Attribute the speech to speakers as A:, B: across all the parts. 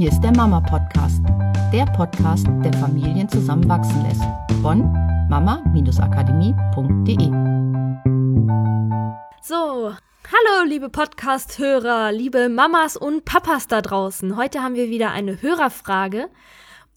A: Hier ist der Mama Podcast, der Podcast, der Familien zusammenwachsen lässt. Von mama-akademie.de.
B: So, hallo liebe Podcast-Hörer, liebe Mamas und Papas da draußen. Heute haben wir wieder eine Hörerfrage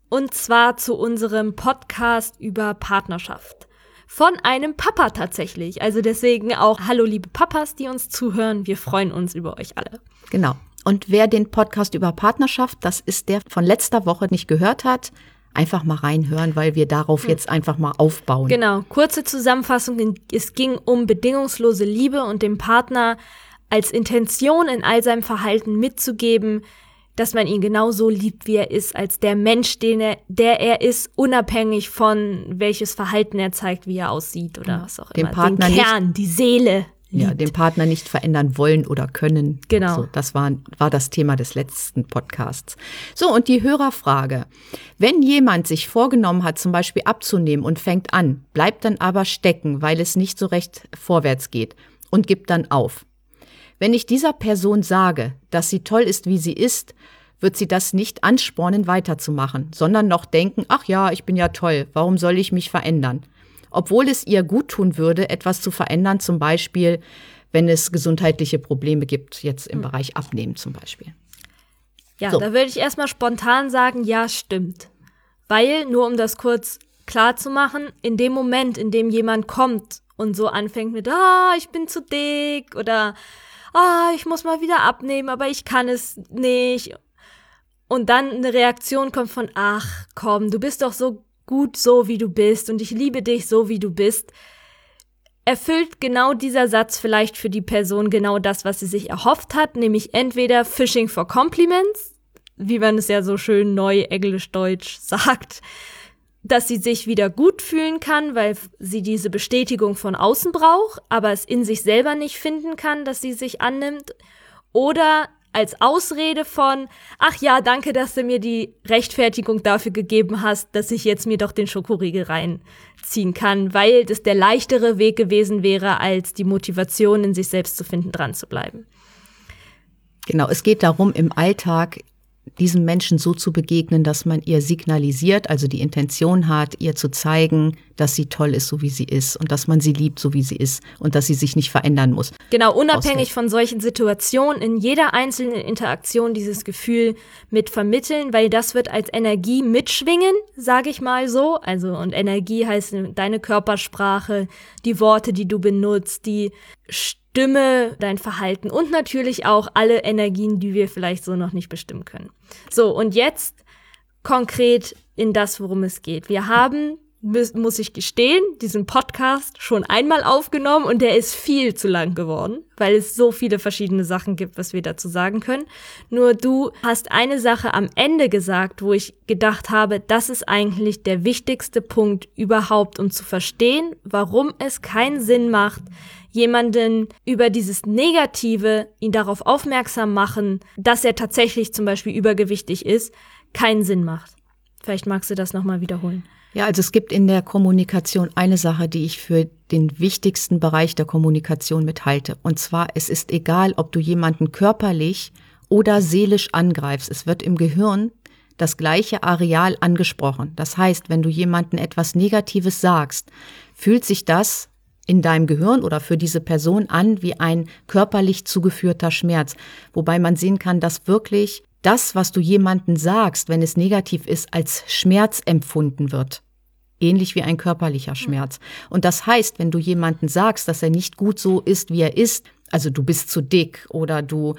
B: und zwar zu unserem Podcast über Partnerschaft. Von einem Papa tatsächlich. Also deswegen auch Hallo liebe Papas, die uns zuhören. Wir freuen uns über euch alle.
A: Genau. Und wer den Podcast über Partnerschaft, das ist der von letzter Woche nicht gehört hat, einfach mal reinhören, weil wir darauf hm. jetzt einfach mal aufbauen.
B: Genau, kurze Zusammenfassung. Es ging um bedingungslose Liebe und dem Partner als Intention in all seinem Verhalten mitzugeben, dass man ihn genauso liebt, wie er ist, als der Mensch, den er, der er ist, unabhängig von welches Verhalten er zeigt, wie er aussieht oder was auch
A: dem immer. Partner
B: den Kern, nicht, die Seele.
A: Ja, den Partner nicht verändern wollen oder können.
B: Genau.
A: So, das war, war das Thema des letzten Podcasts. So, und die Hörerfrage. Wenn jemand sich vorgenommen hat, zum Beispiel abzunehmen und fängt an, bleibt dann aber stecken, weil es nicht so recht vorwärts geht und gibt dann auf. Wenn ich dieser Person sage, dass sie toll ist, wie sie ist, wird sie das nicht anspornen, weiterzumachen, sondern noch denken, ach ja, ich bin ja toll, warum soll ich mich verändern? Obwohl es ihr gut tun würde, etwas zu verändern, zum Beispiel, wenn es gesundheitliche Probleme gibt, jetzt im hm. Bereich Abnehmen zum Beispiel.
B: Ja, so. da würde ich erstmal spontan sagen, ja, stimmt. Weil, nur um das kurz klar zu machen, in dem Moment, in dem jemand kommt und so anfängt mit, ah, ich bin zu dick oder ah, ich muss mal wieder abnehmen, aber ich kann es nicht. Und dann eine Reaktion kommt von, ach komm, du bist doch so gut so, wie du bist und ich liebe dich so, wie du bist, erfüllt genau dieser Satz vielleicht für die Person genau das, was sie sich erhofft hat, nämlich entweder Fishing for Compliments, wie man es ja so schön neu englisch-deutsch sagt, dass sie sich wieder gut fühlen kann, weil sie diese Bestätigung von außen braucht, aber es in sich selber nicht finden kann, dass sie sich annimmt, oder als Ausrede von, ach ja, danke, dass du mir die Rechtfertigung dafür gegeben hast, dass ich jetzt mir doch den Schokoriegel reinziehen kann, weil das der leichtere Weg gewesen wäre, als die Motivation in sich selbst zu finden, dran zu bleiben.
A: Genau, es geht darum, im Alltag diesem Menschen so zu begegnen, dass man ihr signalisiert, also die Intention hat, ihr zu zeigen, dass sie toll ist, so wie sie ist und dass man sie liebt, so wie sie ist und dass sie sich nicht verändern muss.
B: Genau, unabhängig von solchen Situationen, in jeder einzelnen Interaktion dieses Gefühl mit vermitteln, weil das wird als Energie mitschwingen, sage ich mal so. Also und Energie heißt deine Körpersprache, die Worte, die du benutzt, die Stimme, dein Verhalten und natürlich auch alle Energien, die wir vielleicht so noch nicht bestimmen können. So, und jetzt konkret in das, worum es geht. Wir haben muss ich gestehen, diesen Podcast schon einmal aufgenommen und der ist viel zu lang geworden, weil es so viele verschiedene Sachen gibt, was wir dazu sagen können. Nur du hast eine Sache am Ende gesagt, wo ich gedacht habe, das ist eigentlich der wichtigste Punkt überhaupt, um zu verstehen, warum es keinen Sinn macht, jemanden über dieses Negative, ihn darauf aufmerksam machen, dass er tatsächlich zum Beispiel übergewichtig ist, keinen Sinn macht. Vielleicht magst du das nochmal wiederholen.
A: Ja, also es gibt in der Kommunikation eine Sache, die ich für den wichtigsten Bereich der Kommunikation mithalte. Und zwar, es ist egal, ob du jemanden körperlich oder seelisch angreifst. Es wird im Gehirn das gleiche Areal angesprochen. Das heißt, wenn du jemanden etwas Negatives sagst, fühlt sich das in deinem Gehirn oder für diese Person an wie ein körperlich zugeführter Schmerz. Wobei man sehen kann, dass wirklich das, was du jemanden sagst, wenn es negativ ist, als Schmerz empfunden wird. Ähnlich wie ein körperlicher Schmerz. Und das heißt, wenn du jemanden sagst, dass er nicht gut so ist, wie er ist, also du bist zu dick oder du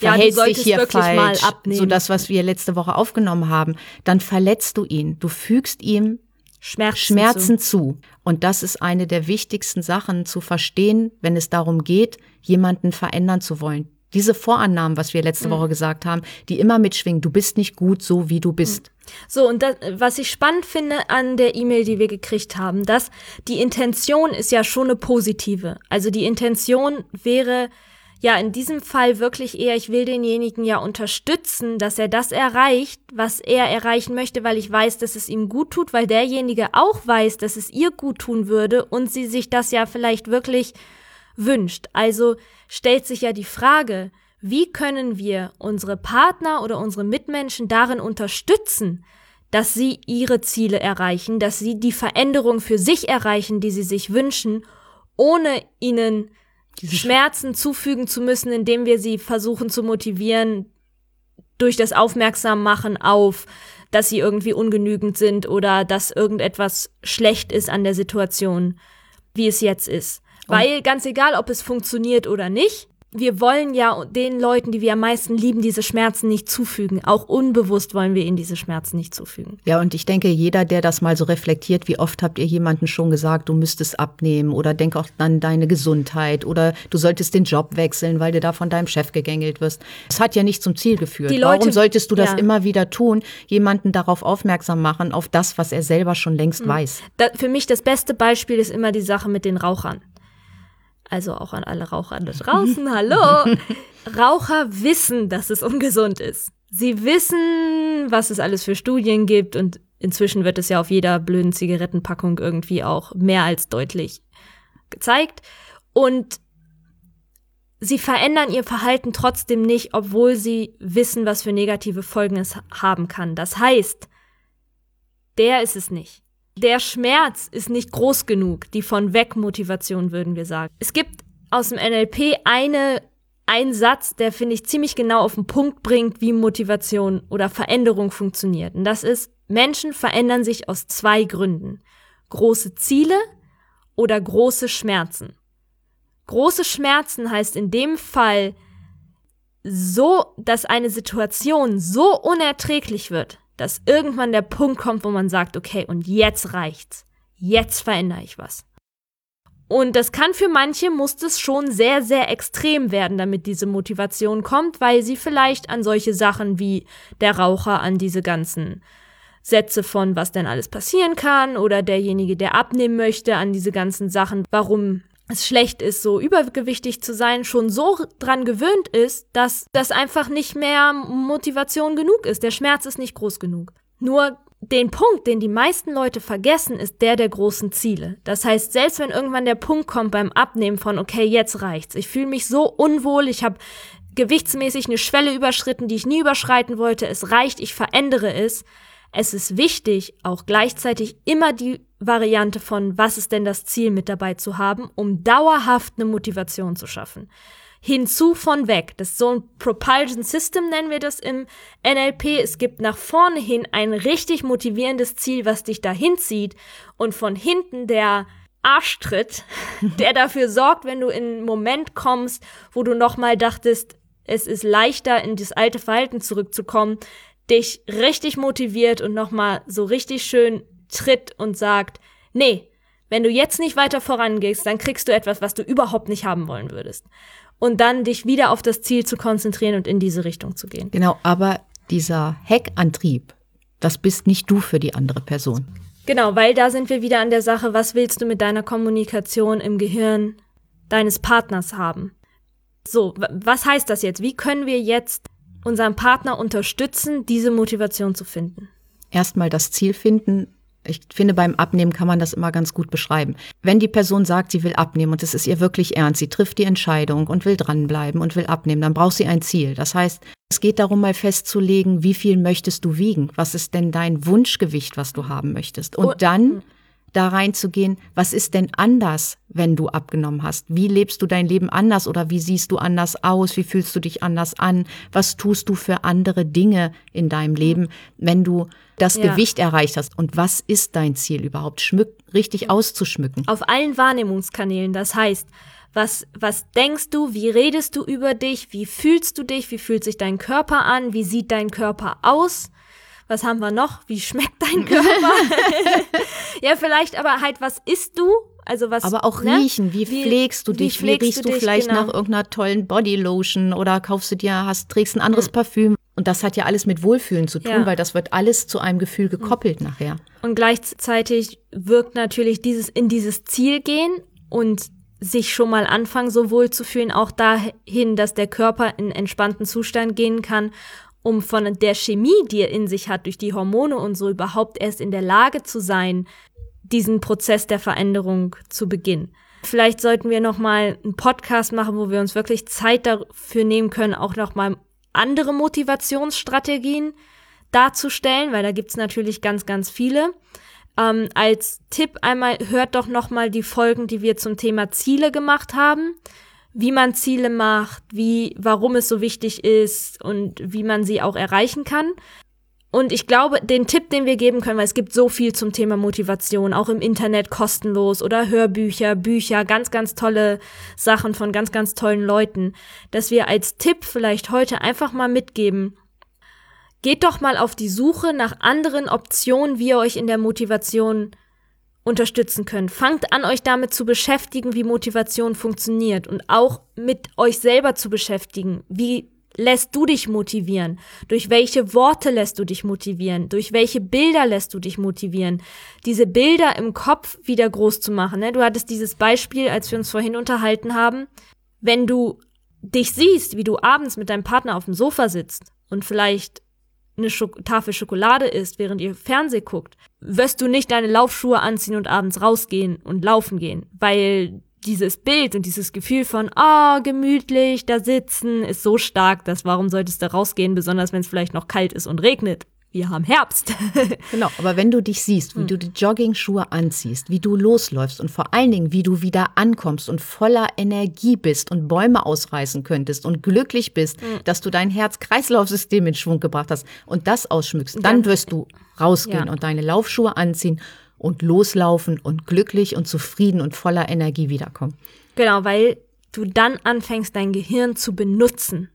A: ja, verhältst du dich hier falsch, so das, was wir letzte Woche aufgenommen haben, dann verletzt du ihn. Du fügst ihm Schmerzen, Schmerzen zu. zu. Und das ist eine der wichtigsten Sachen zu verstehen, wenn es darum geht, jemanden verändern zu wollen. Diese Vorannahmen, was wir letzte mhm. Woche gesagt haben, die immer mitschwingen, du bist nicht gut so, wie du bist. Mhm.
B: So, und das, was ich spannend finde an der E-Mail, die wir gekriegt haben, dass die Intention ist ja schon eine positive. Also die Intention wäre, ja in diesem Fall wirklich eher, ich will denjenigen ja unterstützen, dass er das erreicht, was er erreichen möchte, weil ich weiß, dass es ihm gut tut, weil derjenige auch weiß, dass es ihr gut tun würde und sie sich das ja vielleicht wirklich wünscht. Also stellt sich ja die Frage, wie können wir unsere Partner oder unsere Mitmenschen darin unterstützen, dass sie ihre Ziele erreichen, dass sie die Veränderung für sich erreichen, die sie sich wünschen, ohne ihnen Schmerzen zufügen zu müssen, indem wir sie versuchen zu motivieren durch das Aufmerksammachen auf, dass sie irgendwie ungenügend sind oder dass irgendetwas schlecht ist an der Situation, wie es jetzt ist. Weil ganz egal, ob es funktioniert oder nicht, wir wollen ja den Leuten, die wir am meisten lieben, diese Schmerzen nicht zufügen. Auch unbewusst wollen wir ihnen diese Schmerzen nicht zufügen.
A: Ja, und ich denke, jeder, der das mal so reflektiert, wie oft habt ihr jemanden schon gesagt, du müsstest abnehmen oder denk auch an deine Gesundheit oder du solltest den Job wechseln, weil du da von deinem Chef gegängelt wirst. Es hat ja nicht zum Ziel geführt. Leute, Warum solltest du das ja. immer wieder tun, jemanden darauf aufmerksam machen, auf das, was er selber schon längst mhm. weiß?
B: Da, für mich das beste Beispiel ist immer die Sache mit den Rauchern also auch an alle Raucher da draußen, hallo. Raucher wissen, dass es ungesund ist. Sie wissen, was es alles für Studien gibt und inzwischen wird es ja auf jeder blöden Zigarettenpackung irgendwie auch mehr als deutlich gezeigt. Und sie verändern ihr Verhalten trotzdem nicht, obwohl sie wissen, was für negative Folgen es haben kann. Das heißt, der ist es nicht. Der Schmerz ist nicht groß genug, die von weg Motivation würden wir sagen. Es gibt aus dem NLP eine ein Satz, der finde ich ziemlich genau auf den Punkt bringt, wie Motivation oder Veränderung funktioniert. Und das ist, Menschen verändern sich aus zwei Gründen. Große Ziele oder große Schmerzen. Große Schmerzen heißt in dem Fall so, dass eine Situation so unerträglich wird, dass irgendwann der Punkt kommt, wo man sagt, okay, und jetzt reicht's. Jetzt verändere ich was. Und das kann für manche, muss das schon sehr, sehr extrem werden, damit diese Motivation kommt, weil sie vielleicht an solche Sachen wie der Raucher, an diese ganzen Sätze von, was denn alles passieren kann, oder derjenige, der abnehmen möchte, an diese ganzen Sachen, warum es schlecht ist, so übergewichtig zu sein, schon so dran gewöhnt ist, dass das einfach nicht mehr Motivation genug ist. Der Schmerz ist nicht groß genug. Nur den Punkt, den die meisten Leute vergessen, ist der der großen Ziele. Das heißt, selbst wenn irgendwann der Punkt kommt beim Abnehmen von, okay, jetzt reicht's. Ich fühle mich so unwohl, ich habe gewichtsmäßig eine Schwelle überschritten, die ich nie überschreiten wollte. Es reicht, ich verändere es. Es ist wichtig, auch gleichzeitig immer die Variante von, was ist denn das Ziel mit dabei zu haben, um dauerhaft eine Motivation zu schaffen. Hinzu von weg. Das ist so ein Propulsion System, nennen wir das im NLP. Es gibt nach vorne hin ein richtig motivierendes Ziel, was dich dahin zieht und von hinten der Arschtritt, der dafür sorgt, wenn du in einen Moment kommst, wo du nochmal dachtest, es ist leichter, in das alte Verhalten zurückzukommen, dich richtig motiviert und nochmal so richtig schön tritt und sagt, nee, wenn du jetzt nicht weiter vorangehst, dann kriegst du etwas, was du überhaupt nicht haben wollen würdest. Und dann dich wieder auf das Ziel zu konzentrieren und in diese Richtung zu gehen.
A: Genau, aber dieser Heckantrieb, das bist nicht du für die andere Person.
B: Genau, weil da sind wir wieder an der Sache, was willst du mit deiner Kommunikation im Gehirn deines Partners haben? So, was heißt das jetzt? Wie können wir jetzt unseren Partner unterstützen, diese Motivation zu finden?
A: Erstmal das Ziel finden. Ich finde, beim Abnehmen kann man das immer ganz gut beschreiben. Wenn die Person sagt, sie will abnehmen und es ist ihr wirklich ernst, sie trifft die Entscheidung und will dranbleiben und will abnehmen, dann braucht sie ein Ziel. Das heißt, es geht darum, mal festzulegen, wie viel möchtest du wiegen? Was ist denn dein Wunschgewicht, was du haben möchtest? Und dann hm da reinzugehen, was ist denn anders, wenn du abgenommen hast? Wie lebst du dein Leben anders oder wie siehst du anders aus? Wie fühlst du dich anders an? Was tust du für andere Dinge in deinem Leben, wenn du das ja. Gewicht erreicht hast? Und was ist dein Ziel überhaupt? Schmück, richtig auszuschmücken.
B: Auf allen Wahrnehmungskanälen. Das heißt, was, was denkst du? Wie redest du über dich? Wie fühlst du dich? Wie fühlt sich dein Körper an? Wie sieht dein Körper aus? Was haben wir noch? Wie schmeckt dein Körper? Ja, vielleicht aber halt, was isst du? Also was,
A: aber auch ne? riechen, wie, wie pflegst du dich? Wie, wie riechst du, dich, vielleicht genau. nach irgendeiner tollen Bodylotion oder kaufst du dir, hast, trägst ein anderes mhm. Parfüm? Und das hat ja alles mit Wohlfühlen zu tun, ja. weil das wird alles zu einem Gefühl gekoppelt mhm. nachher.
B: Und gleichzeitig wirkt natürlich dieses in dieses Ziel gehen und sich schon mal anfangen, so wohl zu fühlen, auch dahin, dass der Körper in entspannten Zustand gehen kann um von der Chemie, die er in sich hat, durch die Hormone und so überhaupt erst in der Lage zu sein, diesen Prozess der Veränderung zu beginnen. Vielleicht sollten wir noch mal einen Podcast machen, wo wir uns wirklich Zeit dafür nehmen können, auch noch mal andere Motivationsstrategien darzustellen, weil da gibt's natürlich ganz, ganz viele. Ähm, als Tipp einmal hört doch noch mal die Folgen, die wir zum Thema Ziele gemacht haben, wie man Ziele macht, wie, warum es so wichtig ist und wie man sie auch erreichen kann. Und ich glaube, den Tipp, den wir geben können, weil es gibt so viel zum Thema Motivation, auch im Internet kostenlos oder Hörbücher, Bücher, ganz, ganz tolle Sachen von ganz, ganz tollen Leuten, dass wir als Tipp vielleicht heute einfach mal mitgeben, geht doch mal auf die Suche nach anderen Optionen, wie ihr euch in der Motivation unterstützen könnt. Fangt an, euch damit zu beschäftigen, wie Motivation funktioniert und auch mit euch selber zu beschäftigen. Wie lässt du dich motivieren? Durch welche Worte lässt du dich motivieren? Durch welche Bilder lässt du dich motivieren? Diese Bilder im Kopf wieder groß zu machen. Ne? Du hattest dieses Beispiel, als wir uns vorhin unterhalten haben. Wenn du dich siehst, wie du abends mit deinem Partner auf dem Sofa sitzt und vielleicht eine Schok Tafel Schokolade isst, während ihr Fernseh guckt, wirst du nicht deine Laufschuhe anziehen und abends rausgehen und laufen gehen, weil dieses Bild und dieses Gefühl von, ah, oh, gemütlich, da sitzen, ist so stark, dass warum solltest du rausgehen, besonders wenn es vielleicht noch kalt ist und regnet. Wir haben Herbst.
A: genau, aber wenn du dich siehst, wie hm. du die Jogging-Schuhe anziehst, wie du losläufst und vor allen Dingen, wie du wieder ankommst und voller Energie bist und Bäume ausreißen könntest und glücklich bist, hm. dass du dein Herz-Kreislauf-System in Schwung gebracht hast und das ausschmückst, dann wirst du rausgehen ja. und deine Laufschuhe anziehen und loslaufen und glücklich und zufrieden und voller Energie wiederkommen.
B: Genau, weil du dann anfängst, dein Gehirn zu benutzen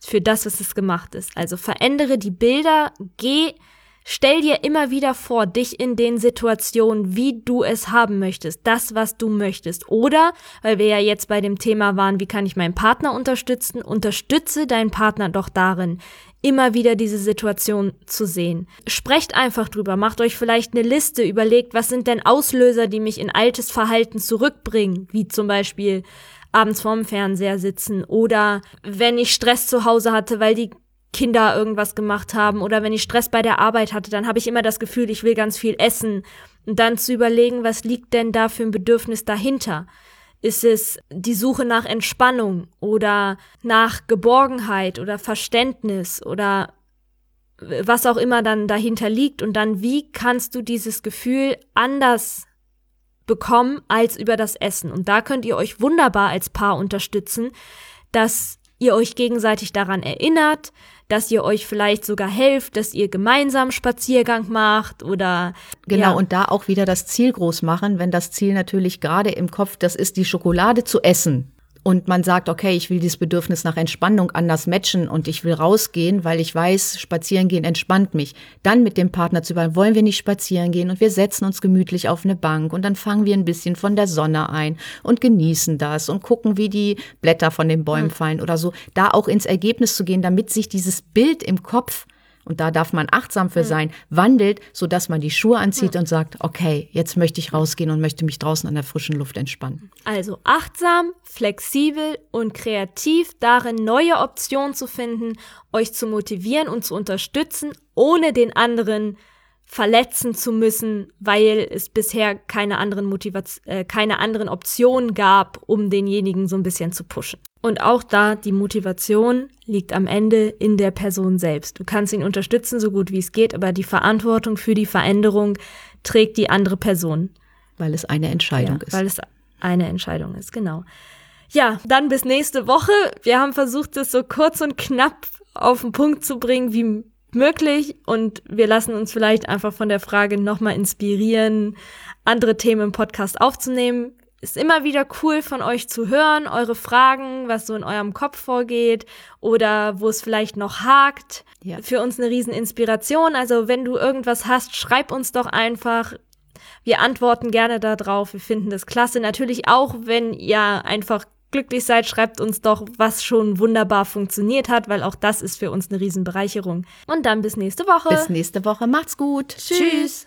B: für das, was es gemacht ist. Also verändere die Bilder, geh, stell dir immer wieder vor, dich in den Situationen, wie du es haben möchtest, das, was du möchtest. Oder, weil wir ja jetzt bei dem Thema waren, wie kann ich meinen Partner unterstützen, unterstütze deinen Partner doch darin, immer wieder diese Situation zu sehen. Sprecht einfach drüber, macht euch vielleicht eine Liste, überlegt, was sind denn Auslöser, die mich in altes Verhalten zurückbringen, wie zum Beispiel abends vorm Fernseher sitzen oder wenn ich Stress zu Hause hatte, weil die Kinder irgendwas gemacht haben oder wenn ich Stress bei der Arbeit hatte, dann habe ich immer das Gefühl, ich will ganz viel essen. Und dann zu überlegen, was liegt denn da für ein Bedürfnis dahinter? Ist es die Suche nach Entspannung oder nach Geborgenheit oder Verständnis oder was auch immer dann dahinter liegt? Und dann wie kannst du dieses Gefühl anders bekommen als über das Essen? Und da könnt ihr euch wunderbar als Paar unterstützen, dass ihr euch gegenseitig daran erinnert, dass ihr euch vielleicht sogar helft, dass ihr gemeinsam Spaziergang macht oder
A: genau ja. und da auch wieder das Ziel groß machen, wenn das Ziel natürlich gerade im Kopf, das ist die Schokolade zu essen und man sagt, okay, ich will dieses Bedürfnis nach Entspannung anders matchen und ich will rausgehen, weil ich weiß, spazieren gehen entspannt mich. Dann mit dem Partner zu überlegen, wollen wir nicht spazieren gehen und wir setzen uns gemütlich auf eine Bank und dann fangen wir ein bisschen von der Sonne ein und genießen das und gucken, wie die Blätter von den Bäumen hm. fallen oder so. Da auch ins Ergebnis zu gehen, damit sich dieses Bild im Kopf und da darf man achtsam für sein, wandelt, sodass man die Schuhe anzieht und sagt, okay, jetzt möchte ich rausgehen und möchte mich draußen an der frischen Luft entspannen.
B: Also achtsam, flexibel und kreativ darin, neue Optionen zu finden, euch zu motivieren und zu unterstützen, ohne den anderen verletzen zu müssen, weil es bisher keine anderen Motivation, äh, keine anderen Optionen gab, um denjenigen so ein bisschen zu pushen. Und auch da, die Motivation liegt am Ende in der Person selbst. Du kannst ihn unterstützen, so gut wie es geht, aber die Verantwortung für die Veränderung trägt die andere Person.
A: Weil es eine Entscheidung
B: ja,
A: ist.
B: Weil es eine Entscheidung ist, genau. Ja, dann bis nächste Woche. Wir haben versucht, es so kurz und knapp auf den Punkt zu bringen, wie möglich. Und wir lassen uns vielleicht einfach von der Frage nochmal inspirieren, andere Themen im Podcast aufzunehmen ist immer wieder cool von euch zu hören, eure Fragen, was so in eurem Kopf vorgeht oder wo es vielleicht noch hakt. Ja. Für uns eine Rieseninspiration. Also wenn du irgendwas hast, schreib uns doch einfach. Wir antworten gerne darauf. Wir finden das klasse. Natürlich auch, wenn ihr einfach glücklich seid, schreibt uns doch, was schon wunderbar funktioniert hat, weil auch das ist für uns eine Riesenbereicherung. Und dann bis nächste Woche.
A: Bis nächste Woche. Macht's gut.
B: Tschüss. Tschüss.